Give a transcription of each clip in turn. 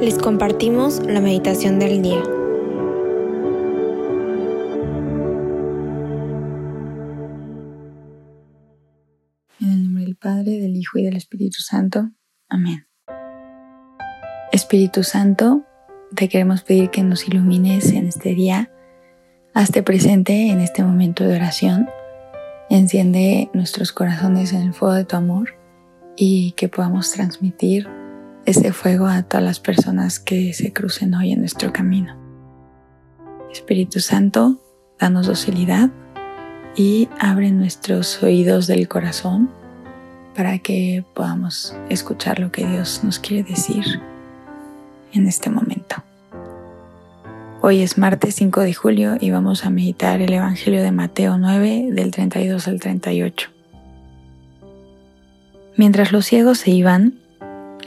Les compartimos la meditación del día. En el nombre del Padre, del Hijo y del Espíritu Santo. Amén. Espíritu Santo, te queremos pedir que nos ilumines en este día. Hazte presente en este momento de oración. Enciende nuestros corazones en el fuego de tu amor y que podamos transmitir ese fuego a todas las personas que se crucen hoy en nuestro camino. Espíritu Santo, danos docilidad y abre nuestros oídos del corazón para que podamos escuchar lo que Dios nos quiere decir en este momento. Hoy es martes 5 de julio y vamos a meditar el Evangelio de Mateo 9 del 32 al 38. Mientras los ciegos se iban,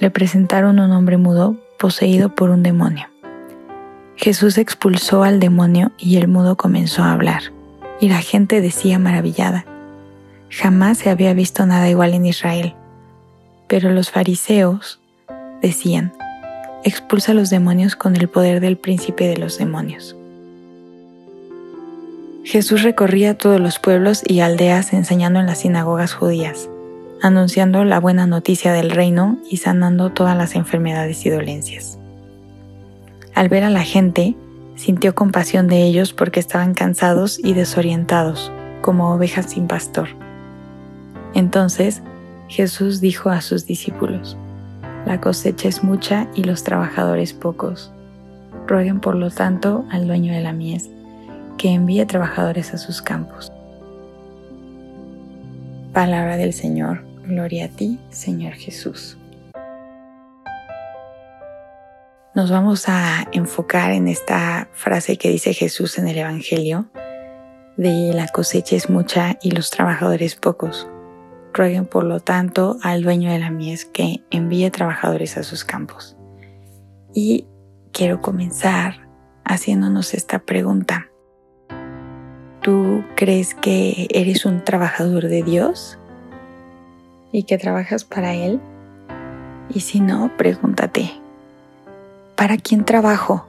le presentaron un hombre mudo poseído por un demonio. Jesús expulsó al demonio y el mudo comenzó a hablar, y la gente decía maravillada, jamás se había visto nada igual en Israel. Pero los fariseos decían, expulsa a los demonios con el poder del príncipe de los demonios. Jesús recorría todos los pueblos y aldeas enseñando en las sinagogas judías anunciando la buena noticia del reino y sanando todas las enfermedades y dolencias. Al ver a la gente, sintió compasión de ellos porque estaban cansados y desorientados, como ovejas sin pastor. Entonces Jesús dijo a sus discípulos, La cosecha es mucha y los trabajadores pocos. Rueguen por lo tanto al dueño de la mies que envíe trabajadores a sus campos. Palabra del Señor Gloria a ti, Señor Jesús. Nos vamos a enfocar en esta frase que dice Jesús en el Evangelio, de la cosecha es mucha y los trabajadores pocos. Rueguen por lo tanto al dueño de la mies que envíe trabajadores a sus campos. Y quiero comenzar haciéndonos esta pregunta. ¿Tú crees que eres un trabajador de Dios? Y que trabajas para Él? Y si no, pregúntate, ¿para quién trabajo?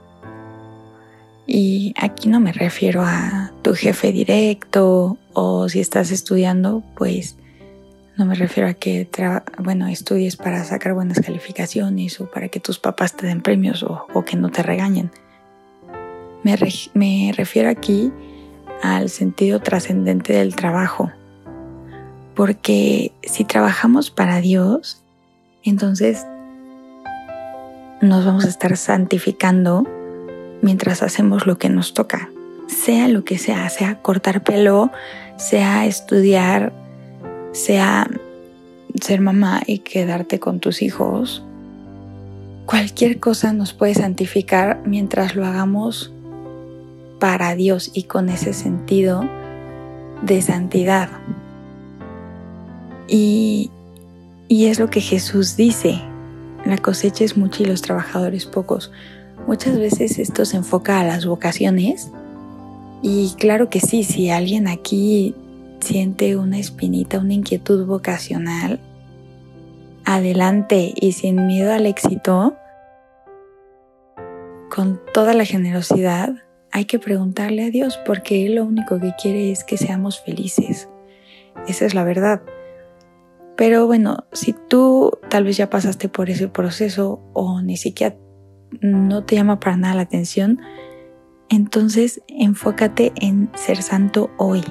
Y aquí no me refiero a tu jefe directo o si estás estudiando, pues no me refiero a que, bueno, estudies para sacar buenas calificaciones o para que tus papás te den premios o, que no te regañen. Me, me refiero aquí al sentido trascendente del trabajo porque si trabajamos para Dios, entonces nos vamos a estar santificando mientras hacemos lo que nos toca, sea lo que sea, sea cortar pelo, sea estudiar, sea ser mamá y quedarte con tus hijos. Cualquier cosa nos puede santificar mientras lo hagamos para Dios y con ese sentido de santidad. Y, es lo que Jesús dice, la cosecha es mucha y los trabajadores pocos. Muchas veces esto se enfoca a las vocaciones y claro que sí, si alguien aquí siente una espinita, una inquietud vocacional, adelante y sin miedo al éxito, con toda la generosidad, hay que preguntarle a Dios porque Él lo único que quiere es que seamos felices. Esa es la verdad. Pero bueno, si tú tal vez ya pasaste por ese proceso o ni siquiera no te llama para nada la atención, entonces enfócate en ser santo hoy,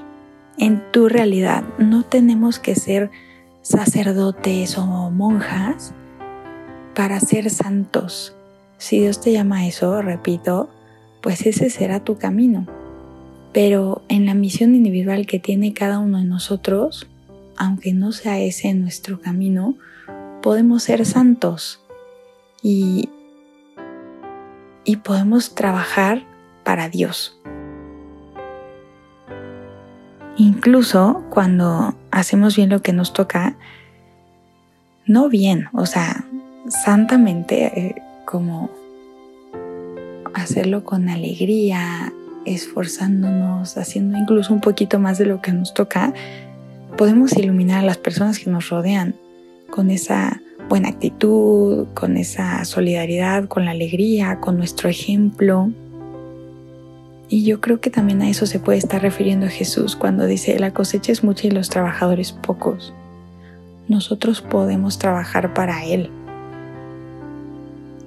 en tu realidad. No tenemos que ser sacerdotes o monjas para ser santos. Si Dios te llama a eso, repito, pues ese será tu camino. Pero en la misión individual que tiene cada uno de nosotros, aunque no sea ese nuestro camino, podemos ser santos y, y podemos trabajar para Dios. Incluso cuando hacemos bien lo que nos toca, no bien, o sea, santamente, eh, como hacerlo con alegría, esforzándonos, haciendo incluso un poquito más de lo que nos toca, podemos iluminar a las personas que nos rodean con esa buena actitud, con esa solidaridad, con la alegría, con nuestro ejemplo. Y yo creo que también a eso se puede estar refiriendo Jesús cuando dice, la cosecha es mucha y los trabajadores pocos. Nosotros podemos trabajar para Él.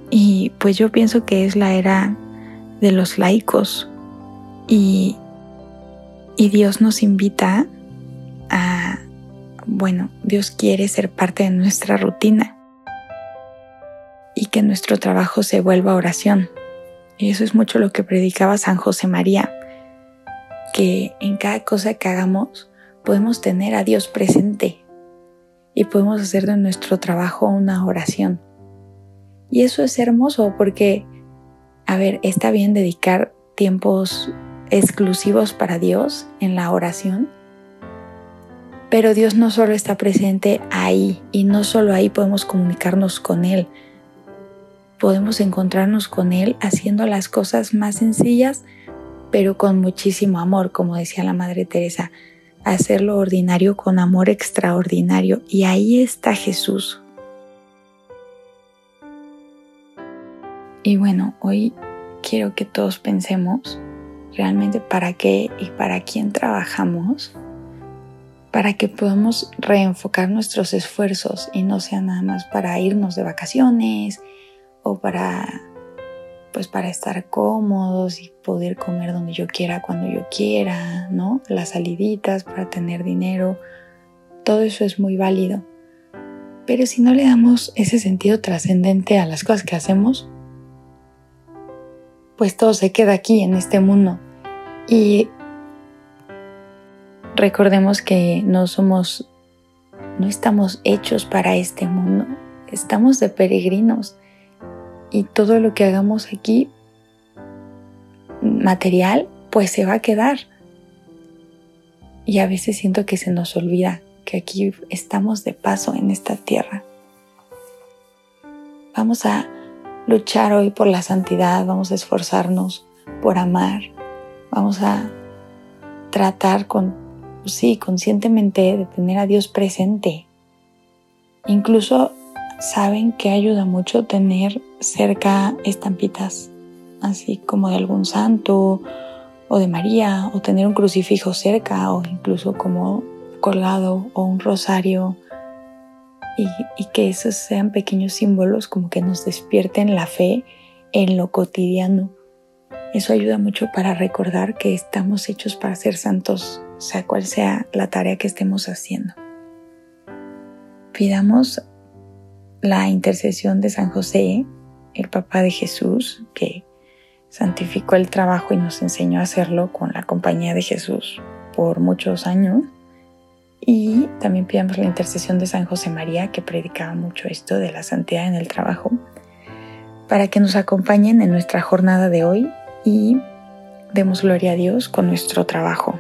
Y pues yo pienso que es la era de los laicos y, y Dios nos invita a, bueno, Dios quiere ser parte de nuestra rutina y que nuestro trabajo se vuelva oración. Y eso es mucho lo que predicaba San José María, que en cada cosa que hagamos podemos tener a Dios presente y podemos hacer de nuestro trabajo una oración. Y eso es hermoso porque, a ver, está bien dedicar tiempos exclusivos para Dios en la oración, pero Dios no solo está presente ahí y no solo ahí podemos comunicarnos con Él, podemos encontrarnos con Él haciendo las cosas más sencillas, pero con muchísimo amor, como decía la Madre Teresa, hacer lo ordinario con amor extraordinario. Y ahí está Jesús. Y bueno, hoy quiero que todos pensemos realmente para qué y para quién trabajamos, para que podamos reenfocar nuestros esfuerzos y no sea nada más para irnos de vacaciones, o para pues para estar cómodos y poder comer donde yo quiera cuando yo quiera, ¿no? Las saliditas para tener dinero, todo eso es muy válido. Pero si no le damos ese sentido trascendente a las cosas que hacemos, pues todo se queda aquí en este mundo. Y recordemos que no somos, no estamos hechos para este mundo, estamos de peregrinos y todo lo que hagamos aquí material pues se va a quedar. Y a veces siento que se nos olvida que aquí estamos de paso en esta tierra. Vamos a luchar hoy por la santidad, vamos a esforzarnos por amar, vamos a tratar con, sí, conscientemente de tener a Dios presente. Incluso saben que ayuda mucho tener cerca estampitas, así como de algún santo o de María, o tener un crucifijo cerca, o incluso como colgado, o un rosario, y, y que esos sean pequeños símbolos como que nos despierten la fe en lo cotidiano. Eso ayuda mucho para recordar que estamos hechos para ser santos, sea cual sea la tarea que estemos haciendo. Pidamos la intercesión de San José, el papá de Jesús, que santificó el trabajo y nos enseñó a hacerlo con la compañía de Jesús por muchos años. Y también pidamos la intercesión de San José María, que predicaba mucho esto de la santidad en el trabajo, para que nos acompañen en nuestra jornada de hoy y demos gloria a Dios con nuestro trabajo.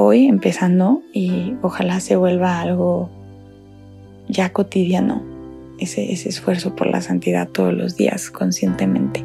Hoy empezando y ojalá se vuelva algo ya cotidiano, ese, ese esfuerzo por la santidad todos los días conscientemente.